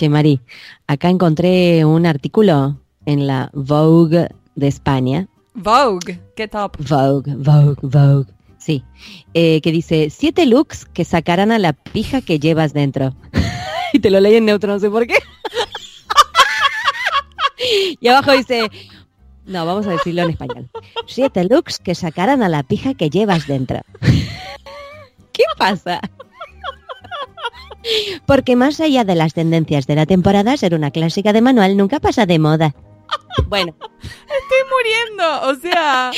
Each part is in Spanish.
Che, Mari, acá encontré un artículo en la Vogue de España. Vogue, qué top. Vogue, Vogue, Vogue. Sí, eh, que dice siete looks que sacarán a la pija que llevas dentro. y te lo leí en neutro, no sé por qué. y abajo dice, no, vamos a decirlo en español. Siete looks que sacarán a la pija que llevas dentro. ¿Qué pasa? Porque más allá de las tendencias de la temporada, ser una clásica de manual nunca pasa de moda. Bueno, Estoy muriendo, o sea,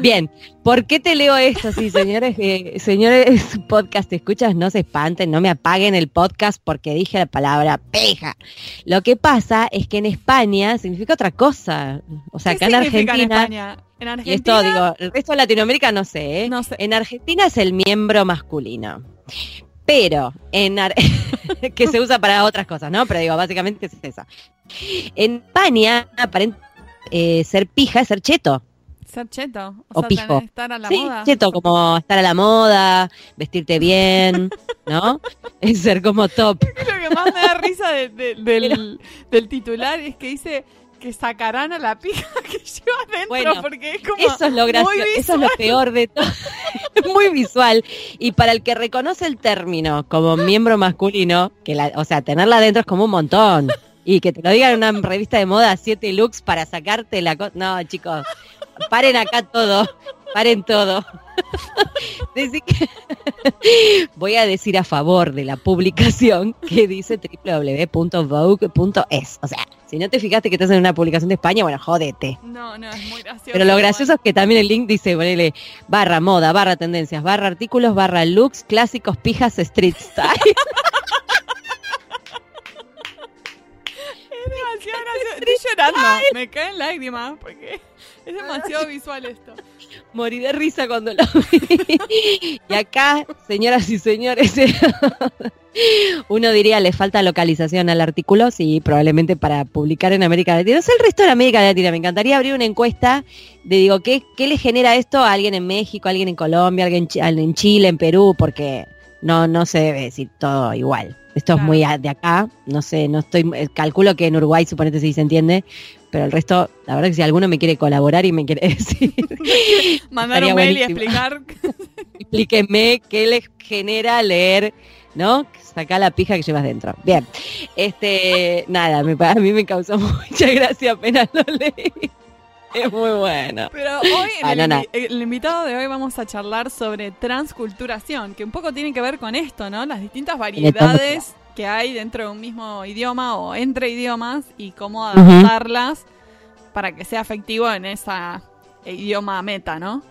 bien. ¿Por qué te leo esto? Sí, señores, eh, señores podcast escuchas, no se espanten, no me apaguen el podcast porque dije la palabra peja. Lo que pasa es que en España significa otra cosa. O sea, ¿qué acá en Argentina? En y esto digo, el resto de Latinoamérica no sé, ¿eh? no sé. En Argentina es el miembro masculino. Pero en Ar- que se usa para otras cosas, ¿no? Pero digo, básicamente es eso. En España, aparent- eh, ser pija es ser cheto. Ser cheto, O o, sea, pijo. estar a la sí, moda. cheto, como estar a la moda, vestirte bien, ¿no? Es ser como top. Lo que más me da risa de- de- del, del titular es que dice que sacarán a la pija que lleva adentro, Bueno, porque es como Eso es lo gracioso, muy eso es lo peor de todo. Es muy visual. Y para el que reconoce el término como miembro masculino, que la, o sea, tenerla adentro es como un montón. Y que te lo digan en una revista de moda, siete looks para sacarte la cosa. No, chicos, paren acá todo. Paren todo. Que- Voy a decir a favor de la publicación que dice www.vogue.es. O sea, si no te fijaste que estás en una publicación de España, bueno, jódete. No, no, es muy gracioso. Pero lo gracioso es que también el link dice, ponele, barra moda, barra tendencias, barra artículos, barra looks, clásicos, pijas, street style. demasiado gracioso. Estoy llorando, me caen lágrimas porque es demasiado visual esto. Morí de risa cuando lo vi. Y acá, señoras y señores, uno diría, le falta localización al artículo, sí, probablemente para publicar en América Latina. No sé el resto de América Latina, me encantaría abrir una encuesta de, digo, ¿qué, qué le genera esto a alguien en México, a alguien en Colombia, a alguien en Chile, en Perú? Porque no, no se debe decir todo igual. Esto es muy de acá, no sé, no estoy, eh, calculo que en Uruguay suponete si se entiende, pero el resto, la verdad que si alguno me quiere colaborar y me quiere decir, Mandar un mail y explicar. explíquenme qué les genera leer, ¿no? Saca la pija que llevas dentro. Bien, este, nada, me, a mí me causó mucha gracia apenas lo leí. Es muy bueno. Pero hoy, en Ah, el, invitado de hoy vamos a charlar sobre transculturación, que un poco tiene que ver con esto, ¿no? Las distintas variedades que hay dentro de un mismo idioma o entre idiomas y cómo adaptarlas para que sea efectivo en esa idioma meta, ¿no?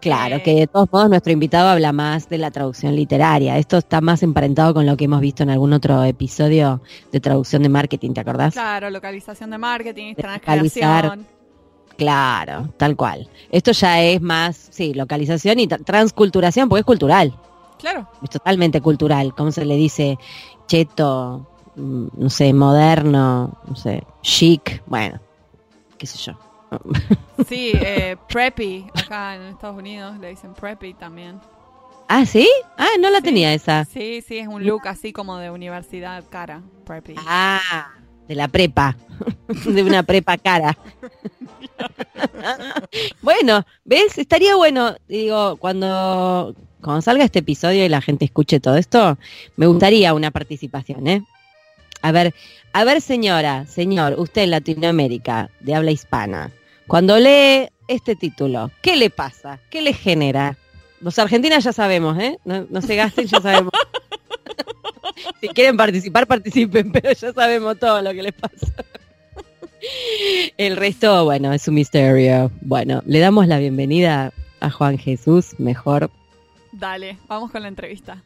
Claro, Eh. que de todos modos nuestro invitado habla más de la traducción literaria. Esto está más emparentado con lo que hemos visto en algún otro episodio de traducción de marketing, ¿te acordás? Claro, localización de marketing, De. Claro, tal cual. Esto ya es más, sí, localización y tra- transculturación, porque es cultural. Claro, es totalmente cultural, ¿cómo se le dice? Cheto, mm, no sé, moderno, no sé, chic, bueno, qué sé yo. sí, eh, preppy, acá en Estados Unidos le dicen preppy también. Ah, ¿sí? Ah, no la Sí. tenía esa. Sí, sí, es un look así como de universidad cara, preppy. Ah, de la prepa, de una prepa cara. bueno, ¿ves? Estaría bueno, digo, cuando, cuando salga este episodio y la gente escuche todo esto, me gustaría una participación, ¿eh? A ver, a ver, señora, señor, usted en Latinoamérica, de habla hispana, cuando lee este título, ¿qué le pasa? ¿Qué le genera? Los argentinas ya sabemos, ¿eh? No, no se gasten, ya sabemos. si quieren participar, participen, pero ya sabemos todo lo que les pasa. El resto, bueno, es un misterio. Bueno, le damos la bienvenida a Juan Jesús, mejor. Dale, vamos con la entrevista.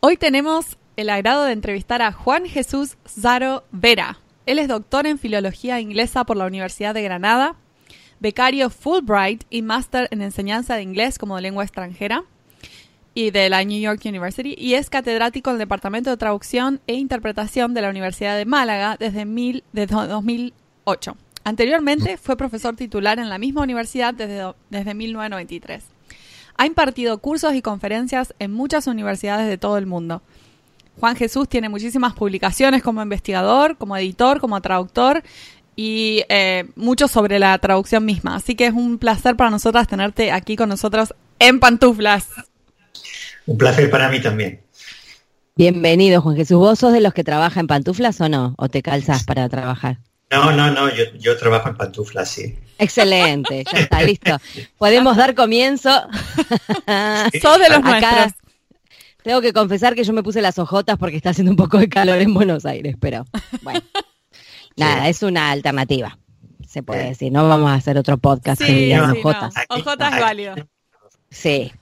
Hoy tenemos el agrado de entrevistar a Juan Jesús Zaro Vera. Él es doctor en Filología Inglesa por la Universidad de Granada, becario Fulbright y máster en enseñanza de inglés como lengua extranjera y de la New York University y es catedrático en el Departamento de Traducción e Interpretación de la Universidad de Málaga desde, mil, desde 2008. Anteriormente fue profesor titular en la misma universidad desde, desde 1993. Ha impartido cursos y conferencias en muchas universidades de todo el mundo. Juan Jesús tiene muchísimas publicaciones como investigador, como editor, como traductor y eh, mucho sobre la traducción misma. Así que es un placer para nosotras tenerte aquí con nosotros en pantuflas. Un placer para mí también. Bienvenido, Juan Jesús. ¿Vos sos de los que trabaja en pantuflas o no? ¿O te calzas para trabajar? No, no, no, yo, trabajo en pantuflas, sí. Excelente, ya está, listo. Podemos dar comienzo. Sos de los nuestros. Tengo que confesar que yo me puse las ojotas porque está haciendo un poco de calor en Buenos Aires, pero bueno. Nada, es una alternativa, se puede decir. No vamos a hacer otro podcast sí, que ojotas. Ojotas es válido. Sí.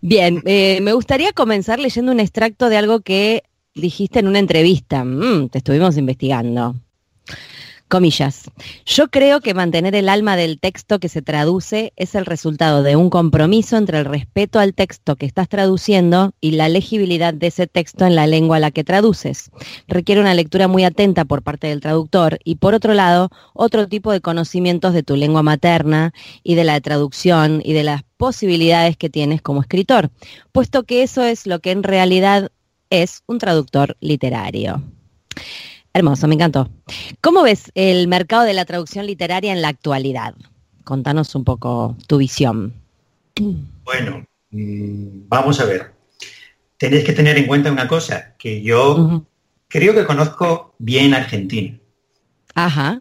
Bien, eh, me gustaría comenzar leyendo un extracto de algo que dijiste en una entrevista. Mm, te estuvimos investigando. Comillas. Yo creo que mantener el alma del texto que se traduce es el resultado de un compromiso entre el respeto al texto que estás traduciendo y la legibilidad de ese texto en la lengua a la que traduces. Requiere una lectura muy atenta por parte del traductor y por otro lado, otro tipo de conocimientos de tu lengua materna y de la traducción y de las posibilidades que tienes como escritor, puesto que eso es lo que en realidad es un traductor literario. Hermoso, me encantó. ¿Cómo ves el mercado de la traducción literaria en la actualidad? Contanos un poco tu visión. Bueno, mm, vamos a ver. Tenéis que tener en cuenta una cosa, que yo creo que conozco bien Argentina. Ajá.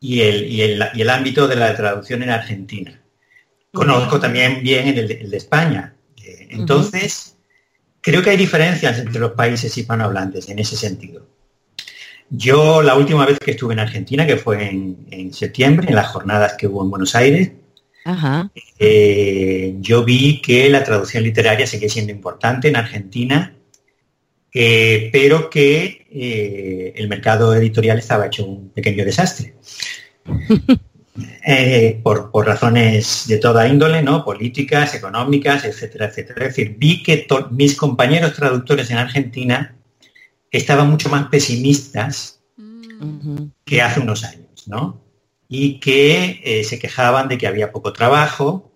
Y el, y el, ámbito de la traducción en Argentina. Conozco también bien el, de España. Eh, entonces, creo que hay diferencias entre los países hispanohablantes en ese sentido. Yo la última vez que estuve en Argentina, que fue en, septiembre, en las jornadas que hubo en Buenos Aires, eh, yo vi que la traducción literaria sigue siendo importante en Argentina, eh, pero que eh, el mercado editorial estaba hecho un pequeño desastre. por, por, razones de toda índole, ¿no? políticas, económicas, etcétera, etcétera. Es decir, vi que mis compañeros traductores en Argentina estaban mucho más pesimistas que hace unos años, ¿no? Y que eh, se quejaban de que había poco trabajo,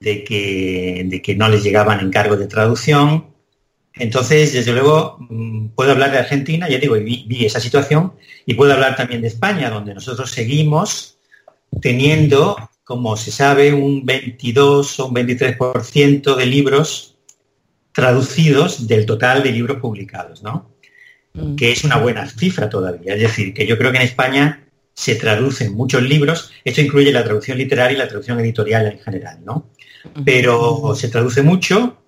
de que, de que no les llegaban encargos de traducción. Entonces, desde luego, mm, puedo hablar de Argentina, ya digo, vi, vi esa situación, y puedo hablar también de España, donde nosotros seguimos teniendo, como se sabe, un 22 o un 23% de libros traducidos del total de libros publicados, ¿no? Mm. que es una buena cifra todavía. Es decir, que yo creo que en España se traducen muchos libros, esto incluye la traducción literaria y la traducción editorial en general, ¿no? Pero se traduce mucho,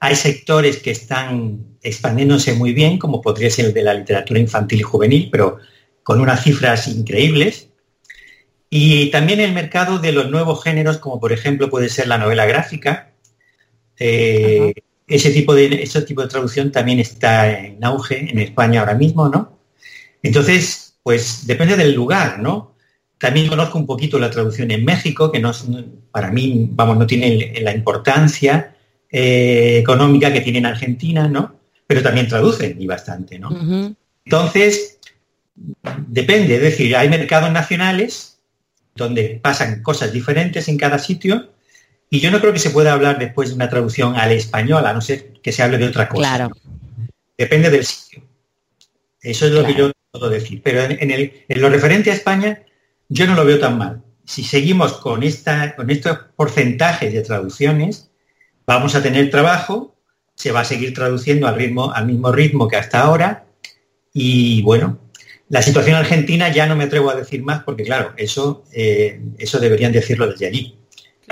hay sectores que están expandiéndose muy bien, como podría ser el de la literatura infantil y juvenil, pero con unas cifras increíbles. Y también el mercado de los nuevos géneros, como por ejemplo puede ser la novela gráfica, eh, ese tipo de, ese tipo de traducción también está en auge en España ahora mismo, ¿no? Entonces, pues depende del lugar, ¿no? También conozco un poquito la traducción en México, que no, para mí, vamos, no tiene la importancia eh, económica que tiene en Argentina, ¿no? Pero también traducen y bastante, ¿no? Entonces, depende, es decir, hay mercados nacionales donde pasan cosas diferentes en cada sitio y yo no creo que se pueda hablar después de una traducción al español, a no ser que se hable de otra cosa. Claro. Depende del sitio. Eso es lo que yo puedo decir. Pero en, lo referente a España, yo no lo veo tan mal. Si seguimos con, esta, con estos porcentajes de traducciones, vamos a tener trabajo, se va a seguir traduciendo al, ritmo, al mismo ritmo que hasta ahora. Y bueno, la situación argentina ya no me atrevo a decir más porque, claro, eso, eh, eso deberían decirlo desde allí.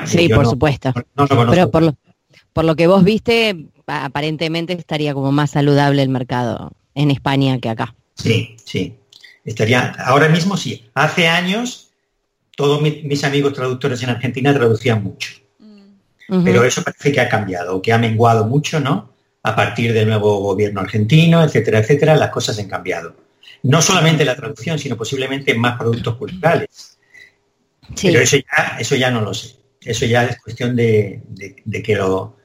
Sí, por supuesto. Pero por lo, por lo que vos viste, aparentemente estaría como más saludable el mercado en España que acá. Sí, sí. Estaría, ahora mismo sí. Hace años, todos mis amigos traductores en Argentina traducían mucho. Pero eso parece que ha cambiado, que ha menguado mucho, ¿no? A partir del nuevo gobierno argentino, etcétera, etcétera, las cosas han cambiado. No solamente la traducción, sino posiblemente más productos culturales. Pero eso ya, eso ya no lo sé eso ya es cuestión de, que lo,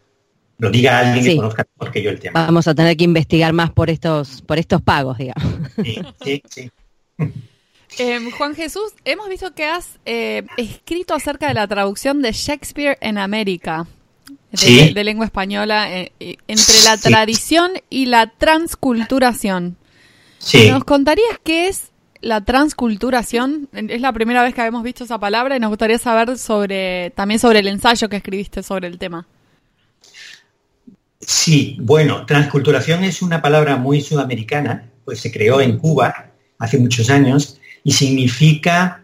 lo, diga alguien que conozca mejor que yo el tema. Vamos a tener que investigar más por estos, por estos pagos, digamos. Sí, sí, sí. Em, Juan Jesús, hemos visto que has eh, escrito acerca de la traducción de Shakespeare en América, de, Sí. de lengua española, eh, eh, entre la tradición y la transculturación. Sí. ¿Nos contarías qué es la transculturación? Es la primera vez que habíamos visto esa palabra y nos gustaría saber sobre también sobre el ensayo que escribiste sobre el tema. Sí, bueno, transculturación es una palabra muy sudamericana, pues se creó en Cuba hace muchos años y significa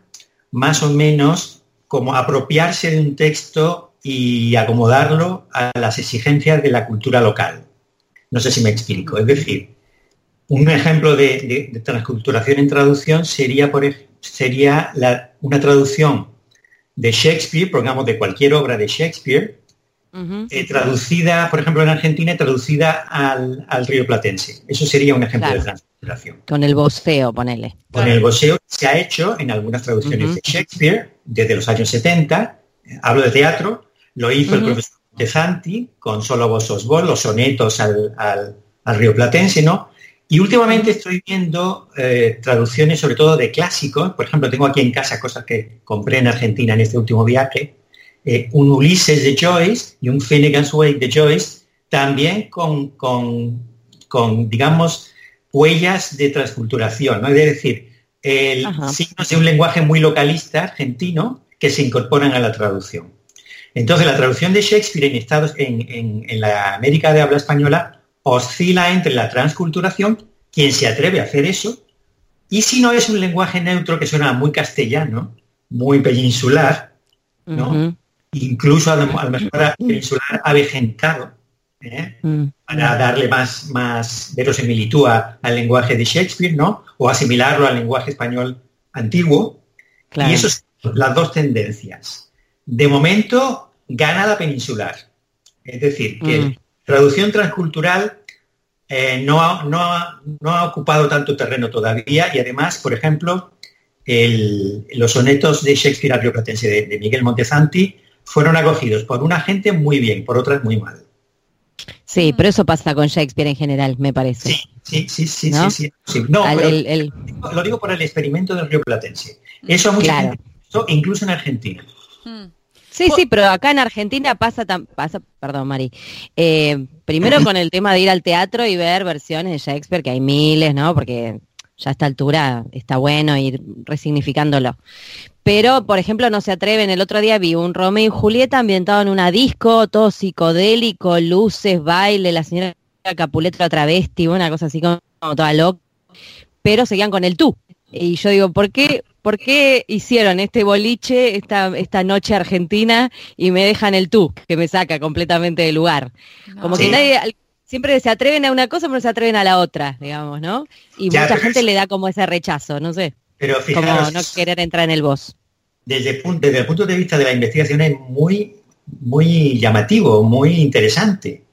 más o menos como apropiarse de un texto y acomodarlo a las exigencias de la cultura local. No sé si me explico. Es decir, un ejemplo de, de- de transculturación en traducción sería, por, sería la- una traducción de Shakespeare, pongamos de cualquier obra de Shakespeare, eh, traducida, por ejemplo, en Argentina, traducida al, al río platense. Eso sería un ejemplo Claro. de transculturación. Con el voceo, ponele. Con el goseo se ha hecho en algunas traducciones de Shakespeare desde los años 70. eh, Hablo de teatro. Lo hizo el profesor Montezanti con Solo vos sos vos, los sonetos al, al- al río platense, ¿no? Y últimamente estoy viendo eh, traducciones sobre todo de clásicos. Por ejemplo, tengo aquí en casa cosas que compré en Argentina en este último viaje. eh, un Ulises de Joyce y un Finnegan's Wake de Joyce, también con, con- con, digamos, huellas de transculturación, ¿no? Es decir, el, signos de un lenguaje muy localista argentino que se incorporan a la traducción. Entonces, la traducción de Shakespeare en, Estados, en, en- en la América de habla española oscila entre la transculturación, quien se atreve a hacer eso, y si no es un lenguaje neutro que suena muy castellano, muy peninsular, ¿no? Incluso a lo, mejor a peninsular avejentado, ¿eh? Mm. para darle más, más verosimilitud a- al lenguaje de Shakespeare, ¿no? O asimilarlo al lenguaje español antiguo. Claro. Y eso son las dos tendencias. De momento, gana la peninsular. Es decir, que Mm. traducción transcultural eh, no, ha, no, ha, no ha ocupado tanto terreno todavía y además, por ejemplo, el- los sonetos de Shakespeare al Río Platense de, de Miguel Montezanti fueron acogidos por una gente muy bien, por otras muy mal. Sí, pero eso pasa con Shakespeare en general, me parece. Sí, sí, sí, sí, ¿No? sí, sí, sí. No, Al- pero el- el- lo digo por el experimento del Río Platense. Eso mucha Claro. gente incluso en Argentina. Mm. Sí, sí, pero acá en Argentina pasa, tan, pasa perdón, Mari, eh, primero con el tema de ir al teatro y ver versiones de Shakespeare, que hay miles, ¿no? Porque ya a esta altura está bueno ir resignificándolo. Pero, por ejemplo, no se atreven. El otro día vi un Romeo y Julieta ambientado en una disco, todo psicodélico, luces, baile, la señora Capuleto la travesti, una cosa así como, como toda loca. Pero seguían con el tú. Y yo digo, ¿por qué, ¿por qué hicieron este boliche, esta, esta noche argentina, y me dejan el tú, que me saca completamente del lugar? No. Como Sí. que nadie, siempre se atreven a una cosa, pero no se atreven a la otra, digamos, ¿no? Y Ya, mucha gente es- le da como ese rechazo, no sé, Pero como fijaros, no querer entrar en el voz. desde, el punto de vista de la investigación es muy, muy llamativo, muy interesante.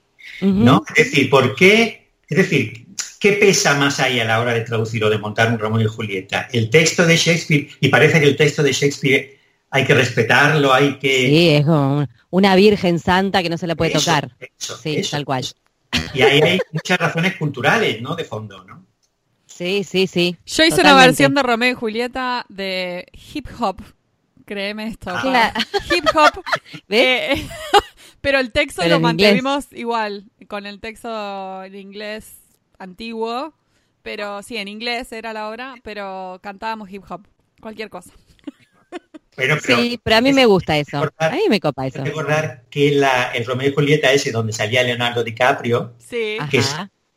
Es decir, ¿por qué? Es decir, ¿qué pesa más ahí a la hora de traducir o de montar un Romeo y Julieta? El texto de Shakespeare, y parece que el texto de Shakespeare hay que respetarlo, hay que... Sí, es como un- una virgen santa que no se la puede Eso, tocar. eso, Sí, eso. tal cual. Y ahí hay muchas razones culturales, ¿no? De fondo, ¿no? Sí, sí, sí. Yo hice una versión de Romeo y Julieta de hip hop. Créeme esto. Ah. Claro. Hip hop. Eh, pero el texto Pero lo inglés. mantuvimos igual, con el texto en inglés antiguo. Pero sí, en inglés era la obra, pero cantábamos hip hop. Cualquier cosa. Pero, pero Sí, pero a mí es- me gusta eso. recordar- A mí me copa hay eso. que recordar que la, el Romeo y Julieta ese donde salía Leonardo DiCaprio, Sí, que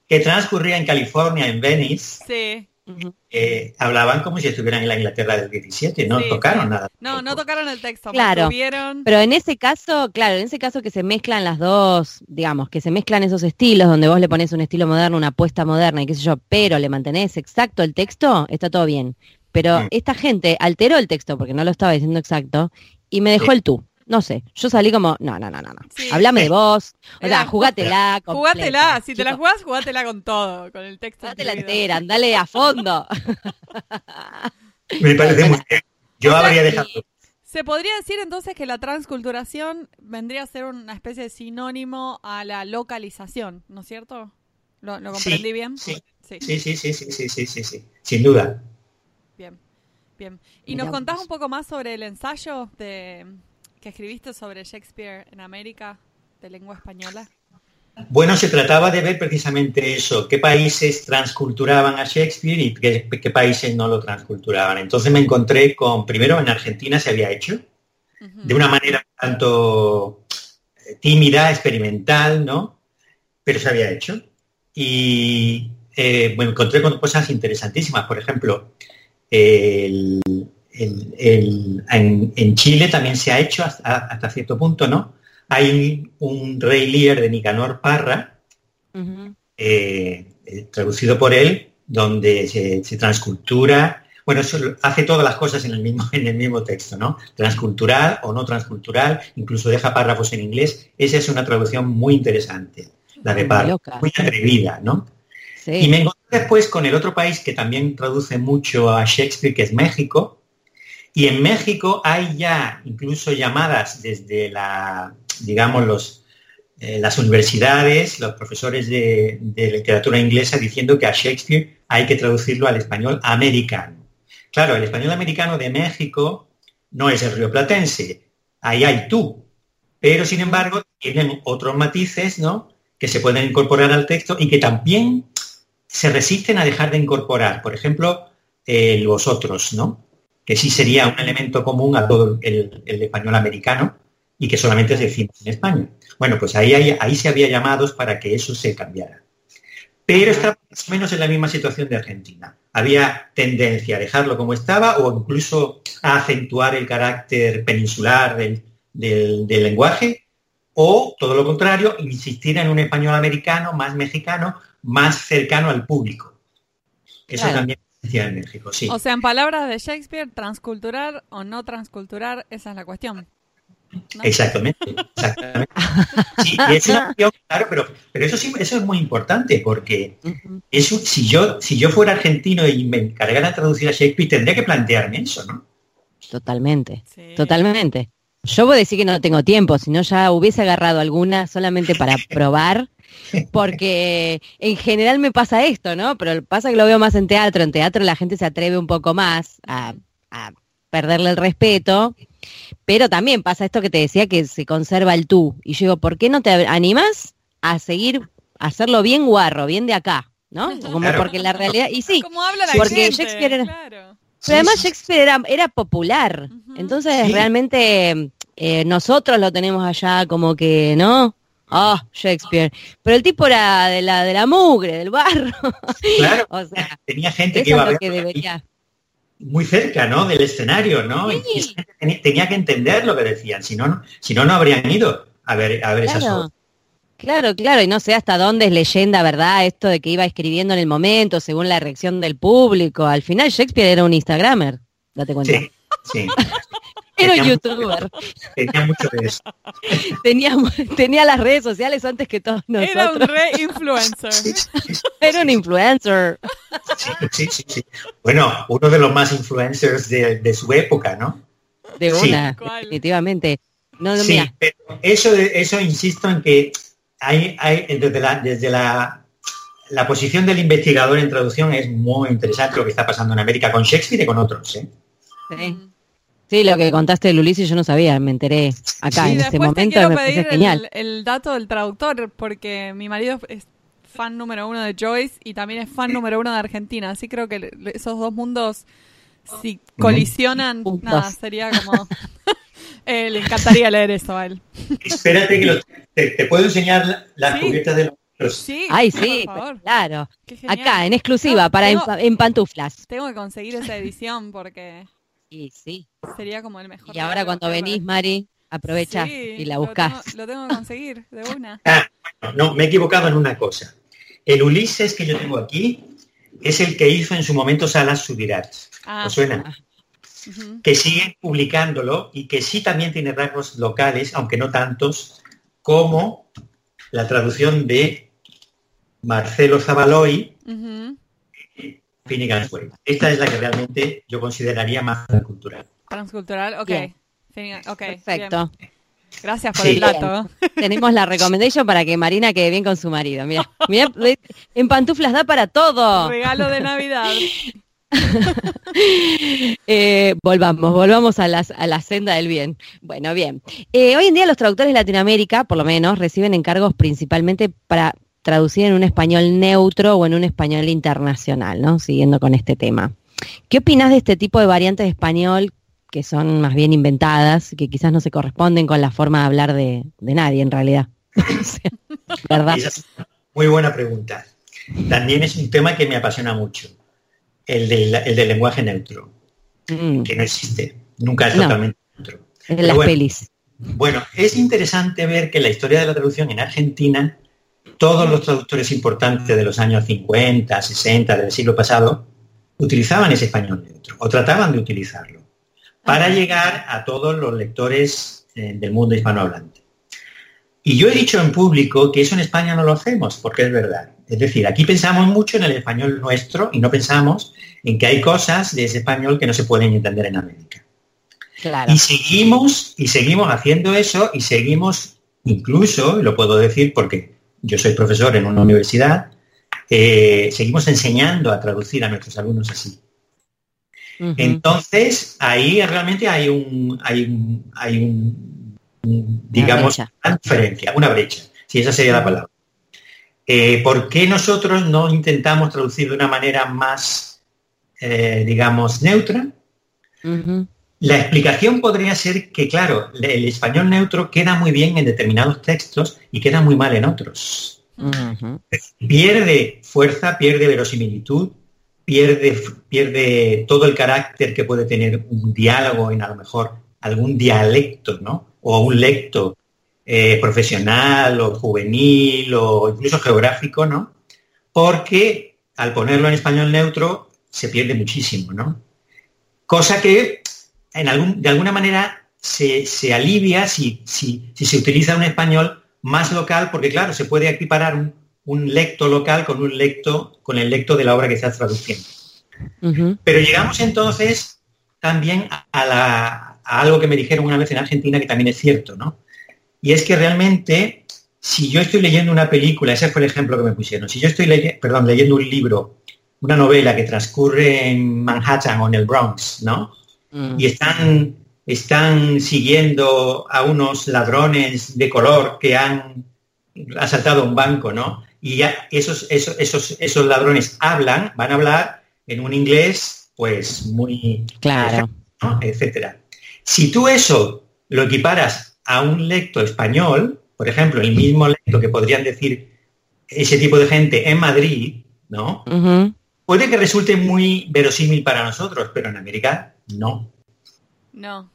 que transcurría en California, en Venice, sí. Eh, hablaban como si estuvieran en la Inglaterra del 17, no Sí, tocaron sí. nada. No, no tocaron el texto. Claro. mantuvieron- Pero en ese caso, claro, en ese caso que se mezclan las dos, digamos, que se mezclan esos estilos, donde vos le pones un estilo moderno, una apuesta moderna y qué sé yo, pero le mantenés exacto el texto, está todo bien. Pero Mm. esta gente alteró el texto porque no lo estaba diciendo exacto y me dejó Sí. el tú no sé, yo salí como, no, no, no, no, no. Sí. Hablame de eh, vos, o sea, jugátela. Completa, jugátela, si te la jugás, jugátela con todo, con el texto. Jugátela entera, andale a fondo. Me parece muy bien. Yo o sea, habría dejado. Se podría decir entonces que la transculturación vendría a ser una especie de sinónimo a la localización, ¿no es cierto? ¿Lo, comprendí bien? Sí. Sí. sí, sí, sí, sí, sí, sí, sí, sin duda. Bien, bien. ¿Y nos contás un poco más sobre el ensayo de, que escribiste sobre Shakespeare en América de lengua española? Bueno, se trataba de ver precisamente eso, qué países transculturaban a Shakespeare y qué, países no lo transculturaban. Entonces me encontré con, primero en Argentina se había hecho, de una manera tanto eh, tímida, experimental, ¿no? Pero se había hecho. Y eh, me encontré con cosas interesantísimas. Por ejemplo, en, Chile también se ha hecho hasta, hasta cierto punto, ¿no? Hay un rey líder de Nicanor Parra, eh, eh, traducido por él, donde se, transcultura, bueno, eso hace todas las cosas en el mismo, en el mismo texto, ¿no? Transcultural o no transcultural, incluso deja párrafos en inglés. Esa es una traducción muy interesante, la de Parra, muy atrevida, ¿no? Y me encontré después con el otro país que también traduce mucho a Shakespeare, que es México. Y en México hay ya incluso llamadas desde la digamos, los, eh, las universidades, los profesores de, literatura inglesa diciendo que a Shakespeare hay que traducirlo al español americano. Claro, el español americano de México no es el río platense, ahí hay tú, pero sin embargo tienen otros matices, ¿no? Que se pueden incorporar al texto y que también se resisten a dejar de incorporar. Por ejemplo, el vosotros, ¿no? Que sí sería un elemento común a todo el español americano, y que solamente se decimos en España. Bueno, pues ahí, ahí se había llamados para que eso se cambiara. Pero está más o menos en la misma situación de Argentina. Había tendencia a dejarlo como estaba o incluso a acentuar el carácter peninsular del, lenguaje o todo lo contrario, insistir en un español americano más mexicano, más cercano al público. Eso también decía en México, sí. O sea, en palabras de Shakespeare, transcultural o no transcultural, esa es la cuestión. Exactamente, exactamente. Sí, claro, pero, pero eso sí, eso es muy importante porque eso, si yo, si yo fuera argentino y me encargara de traducir a Shakespeare, tendría que plantearme eso, ¿no? Totalmente, totalmente. Yo voy a decir que no tengo tiempo, si no ya hubiese agarrado alguna solamente para probar, porque en general me pasa esto, ¿no? Pero pasa que lo veo más en teatro. En teatro la gente se atreve un poco más a, a perderle el respeto pero también pasa esto que te decía que se conserva el tú. Y yo digo, ¿por qué no te animas a seguir, a hacerlo bien guarro, bien de acá? ¿No? Como porque la realidad. Y sí, porque Shakespeare era. Pero además Shakespeare era, popular. Entonces realmente eh, nosotros lo tenemos allá como que, ¿no? Ah, Shakespeare. Pero el tipo era de la, de la mugre, del barro. Claro. o sea, tenía gente que iba a ver que debería muy cerca, ¿no? Del escenario, ¿no? Y tenía que entender lo que decían, si no, si no, no habrían ido a ver, a ver esas cosas. Claro, claro, y no sé hasta dónde es leyenda, ¿verdad? Esto de que iba escribiendo en el momento, según la reacción del público. Al final Shakespeare era un Instagramer, date cuenta. Sí, sí. Era un youtuber. tenía mucho de eso. Tenía, las redes sociales antes que todos nosotros. Era un re influencer. Era un influencer. Sí, sí, sí, Bueno, uno de los más influencers de, su época, ¿no? De una, definitivamente. No, sí, pero eso, eso insisto en que hay, hay desde la, desde la, la posición del investigador en traducción es muy interesante lo que está pasando en América con Shakespeare y con otros. ¿eh? Sí. Sí, lo que contaste de Ulises yo no sabía, me enteré acá en este momento. me pedir genial. El, dato del traductor, porque mi marido es fan número uno de Joyce y también es fan número uno de Argentina. Así creo que esos dos mundos, si colisionan, nada, sería como... eh, le encantaría leer eso a él. Espérate que te, puedo enseñar las cubiertas de los... Sí, Ay, sí, claro. Acá, en exclusiva, para en pantuflas. Tengo que conseguir esa edición porque... Sí, sí. Sería como el mejor. Y ahora cuando venís, Mari, aprovecha y la buscas. Lo, tengo, que conseguir de una. Ah, no, me he equivocado en una cosa. El Ulises que yo tengo aquí es el que hizo en su momento Salas Subirat. Ah, suena? Ah. Que sigue publicándolo y que sí también tiene rasgos locales, aunque no tantos, como la traducción de Marcelo Zabaloy, esta es la que realmente yo consideraría más transcultural. Transcultural, ok. Perfecto. Gracias por el dato. Tenemos la recomendación para que Marina quede bien con su marido. Mira, en pantuflas da para todo. Regalo de Navidad. Eh, volvamos, volvamos a, las, a la senda del bien. Bueno, bien. Eh, hoy en día los traductores de Latinoamérica, por lo menos, reciben encargos principalmente para traducir en un español neutro o en un español internacional, ¿no? Siguiendo con este tema. ¿Qué opinas de este tipo de variantes de español que son más bien inventadas, que quizás no se corresponden con la forma de hablar de, nadie en realidad? ¿Verdad? muy buena pregunta. También es un tema que me apasiona mucho, el del, lenguaje neutro, mm. que no existe, nunca es totalmente neutro. En las pelis. Bueno, es interesante ver que la historia de la traducción en Argentina, todos los traductores importantes de los años 50, 60 del siglo pasado, utilizaban ese español neutro o trataban de utilizarlo para llegar a todos los lectores eh, del mundo hispanohablante. Y yo he dicho en público que eso en España no lo hacemos, porque es verdad. Es decir, aquí pensamos mucho en el español nuestro y no pensamos en que hay cosas de ese español que no se pueden entender en América. Y seguimos, y seguimos haciendo eso y seguimos incluso, lo puedo decir porque yo soy profesor en una universidad, eh, seguimos enseñando a traducir a nuestros alumnos así. Entonces, ahí realmente hay un, hay un, hay un, digamos, una, diferencia, una brecha, si esa sería la palabra. Eh, ¿Por qué nosotros no intentamos traducir de una manera más, eh, digamos, neutra? La explicación podría ser que, claro, el español neutro queda muy bien en determinados textos y queda muy mal en otros. Pierde fuerza, pierde verosimilitud, pierde, pierde todo el carácter que puede tener un diálogo en a lo mejor algún dialecto, ¿no? O un lecto eh, profesional o juvenil o incluso geográfico, ¿no? Porque al ponerlo en español neutro se pierde muchísimo, ¿no? Cosa que en algún, de alguna manera se, alivia si, si, se utiliza un español más local, porque claro, se puede equiparar un, un, lecto local con un lecto, con el lecto de la obra que estás traduciendo. Pero llegamos entonces también a, algo que me dijeron una vez en Argentina que también es cierto, ¿no? Y es que realmente, si yo estoy leyendo una película, ese fue el ejemplo que me pusieron, si yo estoy perdón, leyendo un libro, una novela que transcurre en Manhattan o en el Bronx, ¿no? Mm. Y están están siguiendo a unos ladrones de color que han asaltado un banco, ¿no? Y ya esos, esos, esos, esos ladrones hablan, van a hablar en un inglés, pues muy claro, etcétera. Si tú eso lo equiparas a un lecto español, por ejemplo, el mismo lecto que podrían decir ese tipo de gente en Madrid, ¿no? Puede que resulte muy verosímil para nosotros, pero en América no. No.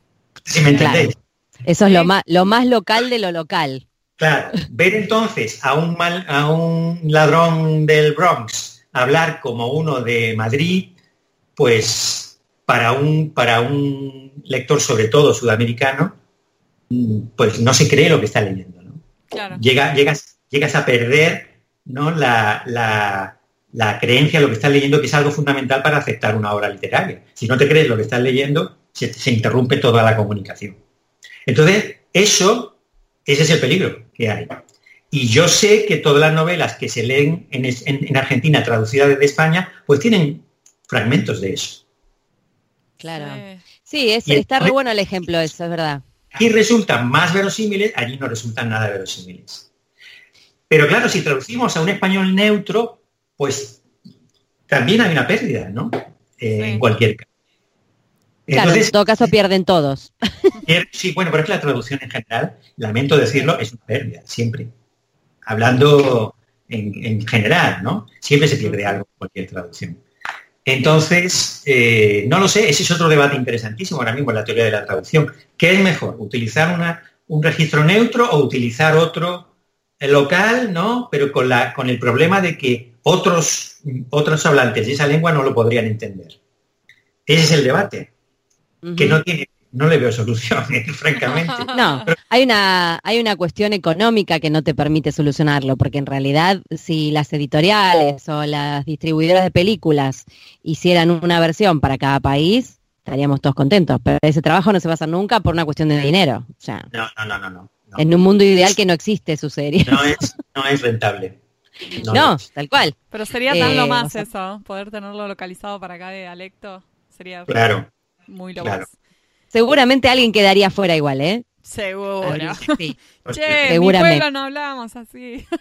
Si me entendéis. Eso es lo más, lo más local de lo local. Claro, ver entonces a un, mal, a un ladrón del Bronx hablar como uno de Madrid, pues para un, para un lector, sobre todo sudamericano, pues no se cree lo que está leyendo. ¿no? Llega, llegas, llegas a perder ¿no? la, la, la creencia de lo que estás leyendo, que es algo fundamental para aceptar una obra literaria. Si no te crees lo que estás leyendo, se, interrumpe toda la comunicación. Entonces, eso, ese es el peligro que hay. Y yo sé que todas las novelas que se leen en, Argentina traducidas desde España, pues tienen fragmentos de eso. Claro. Sí, está re bueno el ejemplo, eso es verdad. Aquí resultan más verosímiles, allí no resultan nada verosímiles. Pero claro, si traducimos a un español neutro, pues también hay una pérdida, ¿no? Eh, en cualquier caso en todo caso pierden todos. Sí, bueno, pero es que la traducción en general, lamento decirlo, es una pérdida, siempre. Hablando en, general, ¿no? Siempre se pierde algo en cualquier traducción. Entonces, eh, no lo sé, ese es otro debate interesantísimo ahora mismo en la teoría de la traducción. ¿Qué es mejor? ¿Utilizar una, un registro neutro o utilizar otro local, ¿no? Pero con, la, con el problema de que otros, otros hablantes de esa lengua no lo podrían entender. Ese es el debate que no tiene no le veo solución, francamente. No, hay una, hay una cuestión económica que no te permite solucionarlo, porque en realidad si las editoriales o las distribuidoras de películas hicieran una versión para cada país, estaríamos todos contentos, pero ese trabajo no se va a hacer nunca por una cuestión de dinero. O sea, no, no, no, no, En un mundo ideal que no existe su serie. No es, no es rentable. No, tal cual. Pero sería tan Eh, lo o más sea- eso, poder tenerlo localizado para cada dialecto. Sería Claro. muy lo claro. más. Seguramente alguien quedaría fuera igual, ¿eh? Seguro. Sí. Che, en mi Seguramente. pueblo no hablamos así.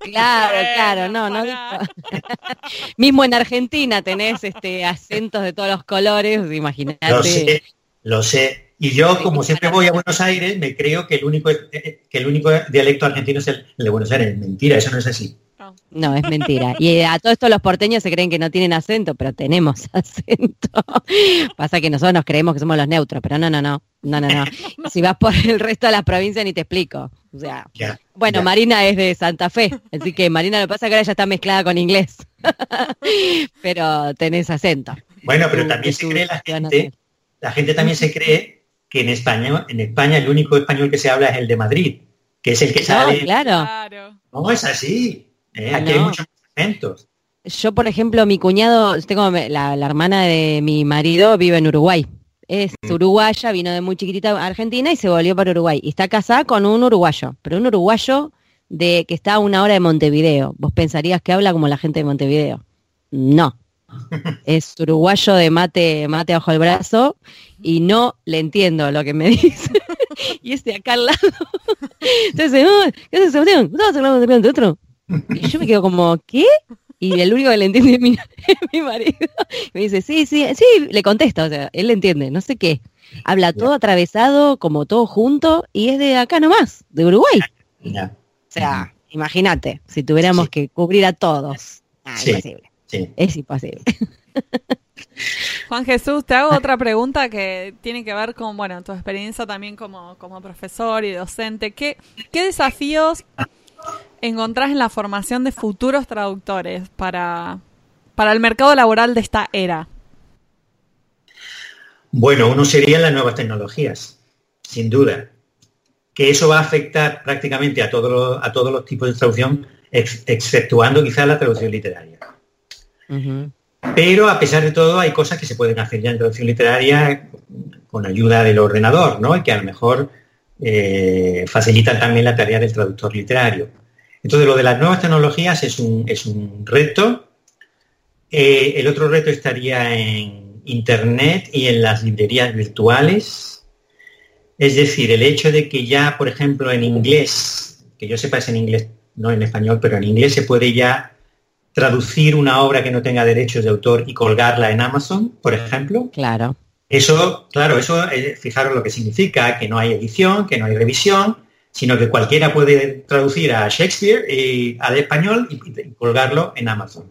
Claro, claro, no, no. Mismo en Argentina tenés este acentos de todos los colores, imagínate. Lo sé, lo sé. Y yo, como siempre voy a. Buenos Aires, me creo que el único eh, que el único dialecto argentino es el, el de Buenos Aires. Mentira, eso no es así. No. Es mentira. Y a todo esto los porteños se creen que no tienen acento, pero tenemos acento. Pasa que nosotros nos creemos que somos los neutros, pero no, no, no. No, no, no. Si vas por el resto de las provincias ni te explico. O sea, Ya. bueno, Ya. Marina es de Santa Fe, así que Marina lo pasa que ahora ya está mezclada con inglés. pero tenés acento. Bueno, pero también se cree la gente, la gente también se cree que en España, en España el único español que se habla es el de Madrid, que es el que No, sale. claro. Claro. No, es así. Eh, Ah, Aquí hay muchos acentos. Yo, por ejemplo, mi cuñado, tengo la, la hermana de mi marido vive en Uruguay. Es Mm. uruguaya, vino de muy chiquitita a Argentina y se volvió para Uruguay. Y está casada con un uruguayo, pero un uruguayo de que está a una hora de Montevideo. Vos pensarías que habla como la gente de Montevideo. No. Es uruguayo de mate, mate bajo el brazo y no le entiendo lo que me dice. y este acá al lado. Entonces, "Ah, ¿qué haces, Sebastián? ¿Estás hablando de otro? Y yo me quedo como, ¿qué? Y el único que le entiende es mi, es mi marido. Me dice, sí, sí, sí, le contesto, o sea, él le entiende, no sé qué. Habla todo atravesado, como todo junto, y es de acá nomás, de Uruguay. O sea, imagínate, si tuviéramos Sí. que cubrir a todos. Ah, Sí. imposible. Sí. Es imposible. Juan Jesús, te hago otra pregunta que tiene que ver con, bueno, tu experiencia también como, como profesor y docente. ¿Qué, ¿Qué desafíos encontrás en la formación de futuros traductores para, para el mercado laboral de esta era? Bueno, uno sería las nuevas tecnologías, sin duda. Que eso va a afectar prácticamente a, todos los- a todos los tipos de traducción, ex- exceptuando quizás la traducción literaria. Pero a pesar de todo hay cosas que se pueden hacer ya en traducción literaria con ayuda del ordenador, ¿no? Y que a lo mejor eh, facilitan también la tarea del traductor literario. Entonces lo de las nuevas tecnologías es un, es un reto. Eh, el otro reto estaría en Internet y en las librerías virtuales. Es decir, el hecho de que ya, por ejemplo, en inglés, que yo sepa es en inglés, no en español, pero en inglés se puede ya traducir una obra que no tenga derechos de autor y colgarla en Amazon, por ejemplo. Claro. Eso, claro, eso, eh, fijaros lo que significa, que no hay edición, que no hay revisión, sino que cualquiera puede traducir a Shakespeare y al español y, y colgarlo en Amazon.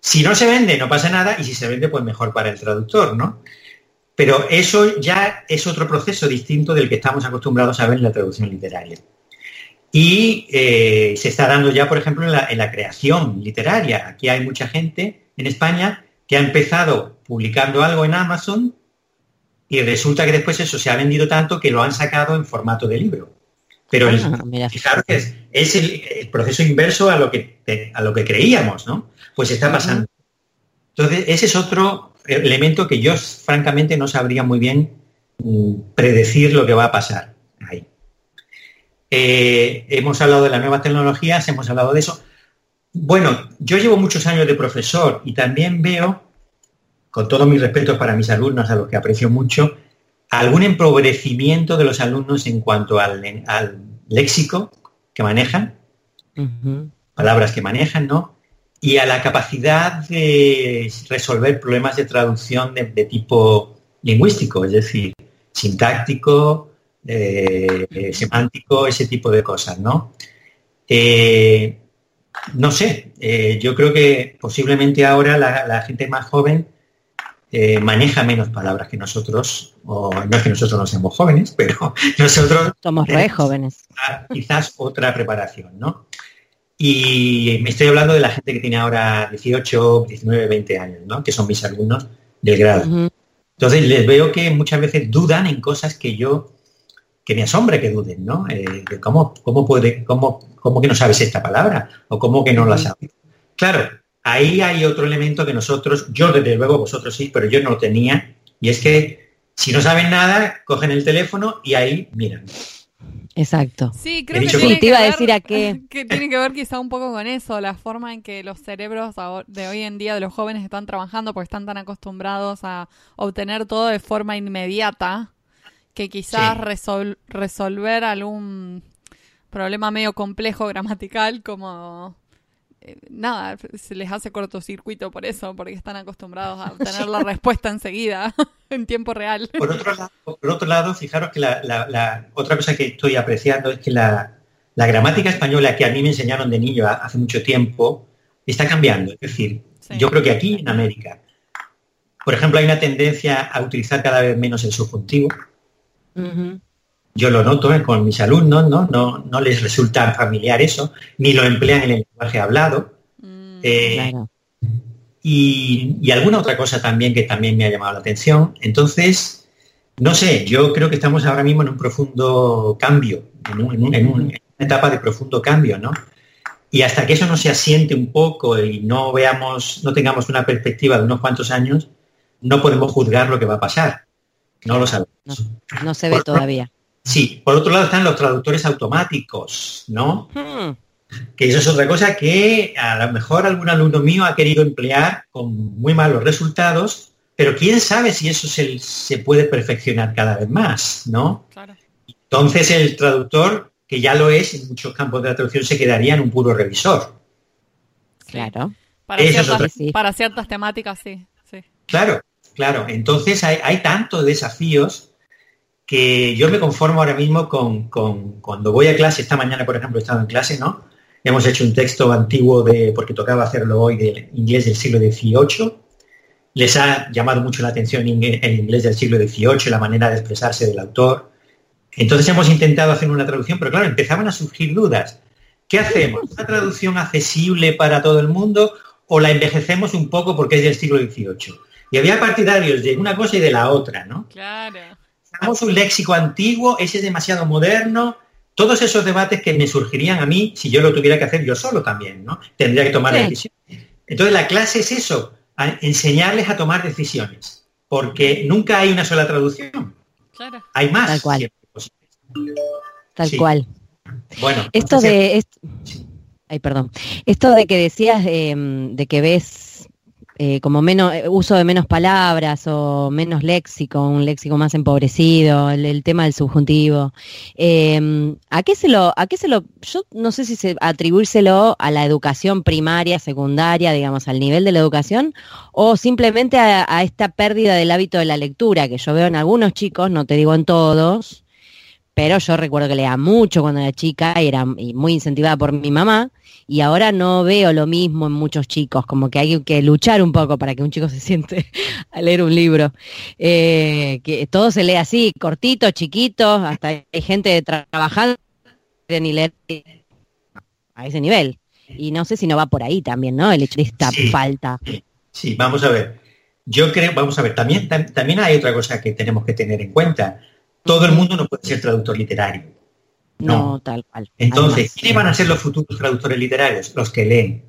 Si no se vende, no pasa nada, y si se vende, pues mejor para el traductor, ¿no? Pero eso ya es otro proceso distinto del que estamos acostumbrados a ver en la traducción literaria. Y eh, se está dando ya, por ejemplo, en la, en la creación literaria. Aquí hay mucha gente en España que ha empezado publicando algo en Amazon y resulta que después eso se ha vendido tanto que lo han sacado en formato de libro. Pero el- Ah, mira. fijaros que es, es el, el proceso inverso a lo que a lo que creíamos, ¿no? Pues está pasando. Entonces, ese es otro elemento que yo francamente no sabría muy bien mm, predecir lo que va a pasar. Eh, hemos hablado de las nuevas tecnologías, hemos hablado de eso. Bueno, yo llevo muchos años de profesor y también veo, con todos mis respetos para mis alumnos, a los que aprecio mucho, algún empobrecimiento de los alumnos en cuanto al, al léxico que manejan, palabras que manejan, ¿no? Y a la capacidad de resolver problemas de traducción de, de tipo lingüístico, es decir, sintáctico, eh, semántico, ese tipo de cosas, ¿no? Eh, no sé, eh, yo creo que posiblemente ahora la, la gente más joven eh, maneja menos palabras que nosotros, o no es que nosotros no seamos jóvenes, pero nosotros Somos re jóvenes. quizás otra preparación, ¿no? Y me estoy hablando de la gente que tiene ahora 18, 19, 20 años, ¿no? Que son mis alumnos del grado. Entonces les veo que muchas veces dudan en cosas que yo, que me asombra que duden, ¿no? Eh, de cómo, cómo puede, cómo, cómo que no sabes esta palabra o cómo que no la sabes. Claro, ahí hay otro elemento que nosotros, yo desde luego vosotros sí, pero yo no lo tenía, y es que si no saben nada, cogen el teléfono y ahí miran. Exacto. Sí, creo que tiene Sí, que iba a ver- decir a qué. que tiene que ver quizá un poco con eso, la forma en que los cerebros de hoy en día de los jóvenes están trabajando porque están tan acostumbrados a obtener todo de forma inmediata que quizás Sí. resol- resolver algún problema medio complejo gramatical como eh, nada, se les hace cortocircuito por eso, porque están acostumbrados a obtener la respuesta enseguida, en tiempo real. Por otro lado, por otro lado fijaros que la, la- la- otra cosa que estoy apreciando es que la, la gramática española que a mí me enseñaron de niño ha- hace mucho tiempo está cambiando. Es decir, Sí. yo creo que aquí en América, por ejemplo, hay una tendencia a utilizar cada vez menos el subjuntivo. Yo lo noto eh, con mis alumnos, ¿no? ¿no? No les resulta familiar eso, ni lo emplean en el lenguaje hablado. Mm, Eh, Claro. y, y alguna otra cosa también que también me ha llamado la atención. Entonces, no sé, yo creo que estamos ahora mismo en un profundo cambio, en, un- en un- en un- en una etapa de profundo cambio, ¿no? Y hasta que eso no se asiente un poco y no veamos, no tengamos una perspectiva de unos cuantos años, no podemos juzgar lo que va a pasar. No lo sabemos. No, no se ve Por- todavía. Sí, por otro lado están los traductores automáticos, ¿no? Hmm. que eso es otra cosa que a lo mejor algún alumno mío ha querido emplear con muy malos resultados, pero quién sabe si eso se, se puede perfeccionar cada vez más, ¿no? claro. Entonces el traductor, que ya lo es en muchos campos de la traducción, se quedaría en un puro revisor. Claro. Para, ciertas, para ciertas temáticas, sí. sí. Claro, claro. Entonces hay, tantos desafíos que yo me conformo ahora mismo con, cuando voy a clase, esta mañana por ejemplo he estado en clase, ¿no? Hemos hecho un texto antiguo de, porque tocaba hacerlo hoy, del inglés del siglo XVIII. Les ha llamado mucho la atención el inglés del siglo XVIII, la manera de expresarse del autor. Entonces hemos intentado hacer una traducción, pero claro, empezaban a surgir dudas. ¿Qué hacemos? ¿Una traducción accesible para todo el mundo o la envejecemos un poco porque es del siglo XVIII? Y había partidarios de una cosa y de la otra, ¿no? Claro. Usamos un léxico antiguo, ese es demasiado moderno. Todos esos debates que me surgirían a mí si yo lo tuviera que hacer yo solo también, ¿no? Tendría que tomar Sí. decisiones. Entonces la clase es eso, a enseñarles a tomar decisiones, porque nunca hay una sola traducción, Claro. hay más. Tal cual. Tal Sí. cual. Bueno, Esto entonces, de... est- Ay, perdón. Esto de que decías eh, de que ves eh, como menos eh, uso de menos palabras o menos léxico, un léxico más empobrecido, el, tema del subjuntivo. eh, ¿A qué se lo, a qué se lo, yo no sé si se atribuírselo a la educación primaria, secundaria, digamos, al nivel de la educación, o simplemente a esta pérdida del hábito de la lectura que yo veo en algunos chicos, no te digo en todos, pero yo recuerdo que leía mucho cuando era chica y era muy incentivada por mi mamá y ahora no veo lo mismo en muchos chicos, como que hay que luchar un poco para que un chico se siente a leer un libro. Eh, que todo se lee así, cortito, chiquito, hasta hay gente tra- trabajando de ni leer a ese nivel. Y no sé si no va por ahí también, ¿no? El hecho de esta Sí. falta. Sí, vamos a ver. Yo creo, vamos a ver, también, tam- también hay otra cosa que tenemos que tener en cuenta. Todo el mundo no puede ser traductor literario. No, No. tal cual. Entonces, Además, ¿quiénes van a ser los futuros traductores literarios? Los que leen.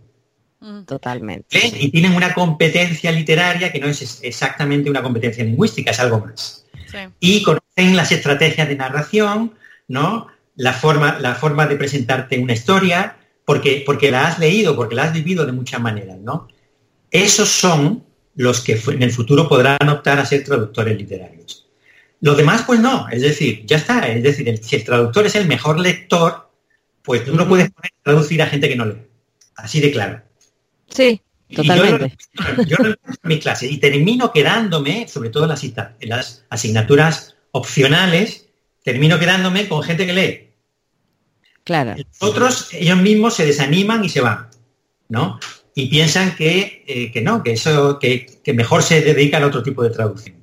Mm, Totalmente. leen y tienen una competencia literaria que no es exactamente una competencia lingüística, es algo más. sí. Y conocen las estrategias de narración, ¿no? La forma, la forma de presentarte una historia, porque, porque la has leído, porque la has vivido de muchas maneras, ¿no? Esos son los que en el futuro podrán optar a ser traductores literarios. Los demás, pues no, es decir, ya está, es decir, el- si el traductor es el mejor lector, pues tú no puedes traducir a gente que no lee. Así de claro. Sí, Y yo totalmente. lo- Yo lo mis clases y termino quedándome, sobre todo en las, en las asignaturas opcionales, termino quedándome con gente que lee. Claro. Otros, ellos mismos se desaniman y se van, ¿no? Y piensan que, eh, que no, que eso, que, que mejor se dedican a otro tipo de traducción.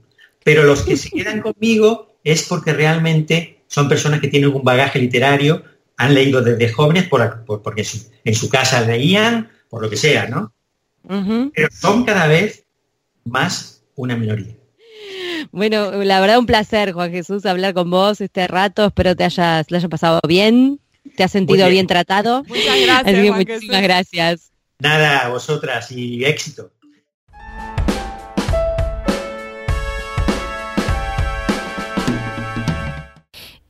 Pero los que se quedan conmigo es porque realmente son personas que tienen un bagaje literario, han leído desde jóvenes por, por- porque su- en su casa leían, por lo que sea, ¿no? Pero son cada vez más una minoría. Bueno, la verdad un placer, Juan Jesús, hablar con vos este rato. Espero te hayas, lo hayas pasado bien, te has sentido bien. bien. tratado. Muchas Así gracias, que Juan muchísimas Jesús. gracias. Nada, a vosotras y éxito.